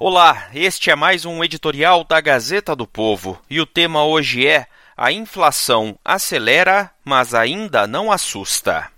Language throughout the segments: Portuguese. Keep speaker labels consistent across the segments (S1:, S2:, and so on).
S1: Olá, este é mais um editorial da Gazeta do Povo e o tema hoje é A inflação acelera, mas ainda não assusta.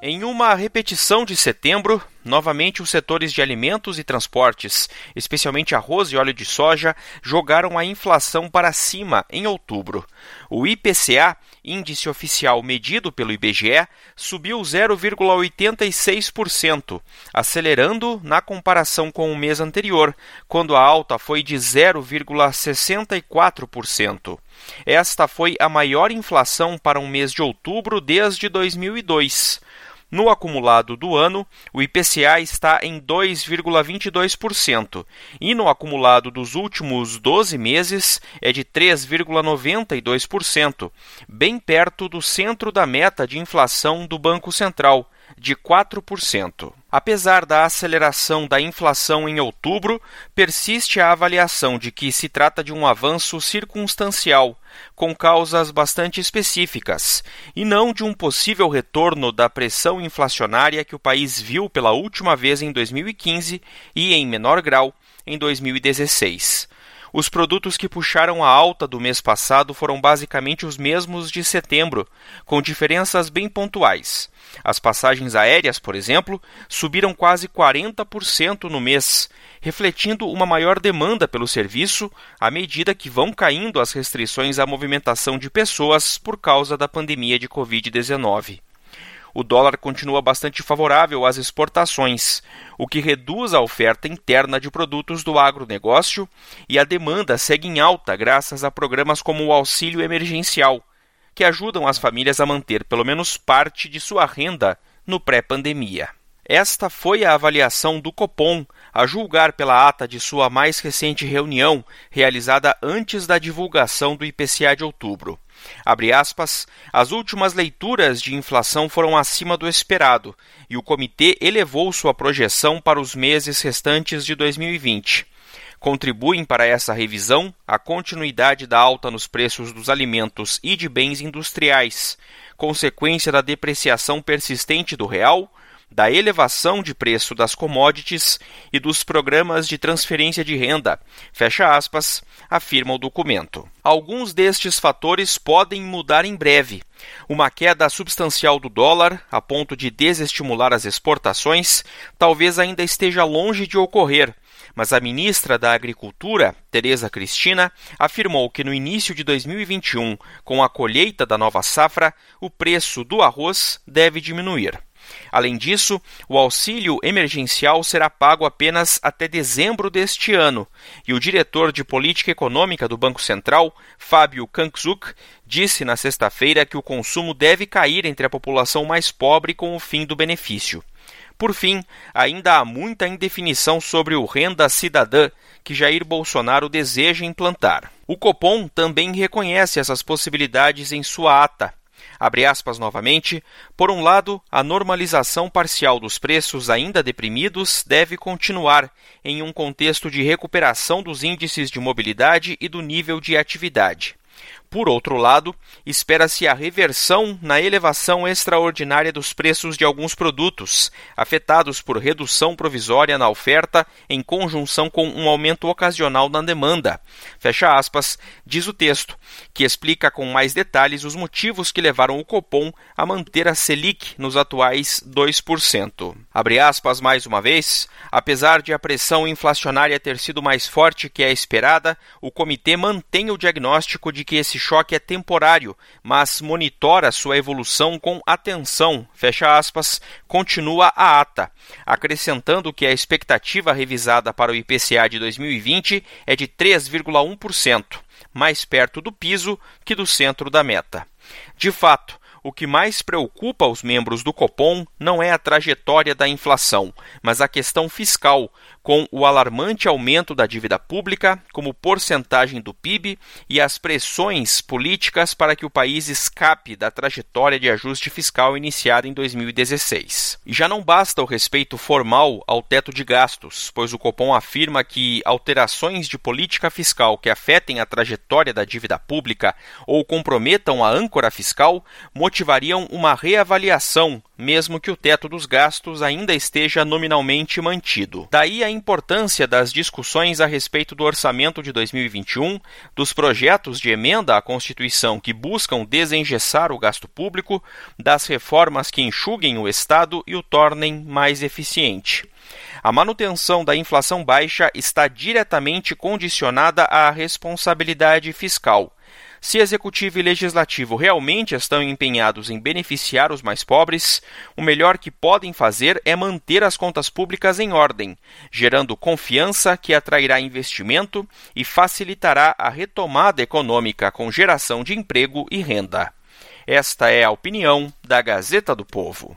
S1: Em uma repetição de setembro, novamente os setores de alimentos e transportes, especialmente arroz e óleo de soja, jogaram a inflação para cima em outubro. O IPCA, índice oficial medido pelo IBGE, subiu 0,86%, acelerando na comparação com o mês anterior, quando a alta foi de 0,64%. Esta foi a maior inflação para um mês de outubro desde 2002. No acumulado do ano, o IPCA está em 2,22% e no acumulado dos últimos 12 meses é de 3,92%, bem perto do centro da meta de inflação do Banco Central, de 4%. Apesar da aceleração da inflação em outubro, persiste a avaliação de que se trata de um avanço circunstancial, com causas bastante específicas, e não de um possível retorno da pressão inflacionária que o país viu pela última vez em 2015 e, em menor grau, em 2016. Os produtos que puxaram a alta do mês passado foram basicamente os mesmos de setembro, com diferenças bem pontuais. As passagens aéreas, por exemplo, subiram quase 40% no mês, refletindo uma maior demanda pelo serviço à medida que vão caindo as restrições à movimentação de pessoas por causa da pandemia de Covid-19 o dólar continua bastante favorável às exportações, o que reduz a oferta interna de produtos do agronegócio e a demanda segue em alta graças a programas como o auxílio emergencial, que ajudam as famílias a manter pelo menos parte de sua renda no pré-pandemia. Esta foi a avaliação do Copom, a julgar pela ata de sua mais recente reunião, realizada antes da divulgação do IPCA de outubro. Aspas, as últimas leituras de inflação foram acima do esperado e o comitê elevou sua projeção para os meses restantes de 2020. Contribuem para essa revisão a continuidade da alta nos preços dos alimentos e de bens industriais, consequência da depreciação persistente do real, da elevação de preço das commodities e dos programas de transferência de renda, fecha aspas, afirma o documento. Alguns destes fatores podem mudar em breve. Uma queda substancial do dólar, a ponto de desestimular as exportações, talvez ainda esteja longe de ocorrer, mas a ministra da Agricultura, Tereza Cristina, afirmou que no início de 2021, com a colheita da nova safra, o preço do arroz deve diminuir. Além disso, o auxílio emergencial será pago apenas até dezembro deste ano, e o diretor de política econômica do Banco Central, Fábio Kankzuk, disse na sexta-feira que o consumo deve cair entre a população mais pobre com o fim do benefício. Por fim, ainda há muita indefinição sobre o renda cidadã que Jair Bolsonaro deseja implantar. O Copom também reconhece essas possibilidades em sua ata Abre aspas novamente. Por um lado, a normalização parcial dos preços ainda deprimidos deve continuar em um contexto de recuperação dos índices de mobilidade e do nível de atividade. Por outro lado, espera-se a reversão na elevação extraordinária dos preços de alguns produtos, afetados por redução provisória na oferta em conjunção com um aumento ocasional na demanda. Fecha aspas, diz o texto, que explica com mais detalhes os motivos que levaram o Copom a manter a Selic nos atuais 2%. Abre aspas mais uma vez, apesar de a pressão inflacionária ter sido mais forte que a esperada, o comitê mantém o diagnóstico de que esse choque é temporário, mas monitora sua evolução com atenção, fecha aspas, continua a ata, acrescentando que a expectativa revisada para o IPCA de 2020 é de 3,1%, mais perto do piso que do centro da meta. De fato, o que mais preocupa os membros do Copom não é a trajetória da inflação, mas a questão fiscal, com o alarmante aumento da dívida pública como porcentagem do PIB e as pressões políticas para que o país escape da trajetória de ajuste fiscal iniciada em 2016. E já não basta o respeito formal ao teto de gastos, pois o Copom afirma que alterações de política fiscal que afetem a trajetória da dívida pública ou comprometam a âncora fiscal motivariam uma reavaliação mesmo que o teto dos gastos ainda esteja nominalmente mantido. Daí a importância das discussões a respeito do orçamento de 2021, dos projetos de emenda à Constituição que buscam desengessar o gasto público, das reformas que enxuguem o Estado e o tornem mais eficiente. A manutenção da inflação baixa está diretamente condicionada à responsabilidade fiscal. Se executivo e legislativo realmente estão empenhados em beneficiar os mais pobres, o melhor que podem fazer é manter as contas públicas em ordem, gerando confiança que atrairá investimento e facilitará a retomada econômica com geração de emprego e renda. Esta é a opinião da Gazeta do Povo.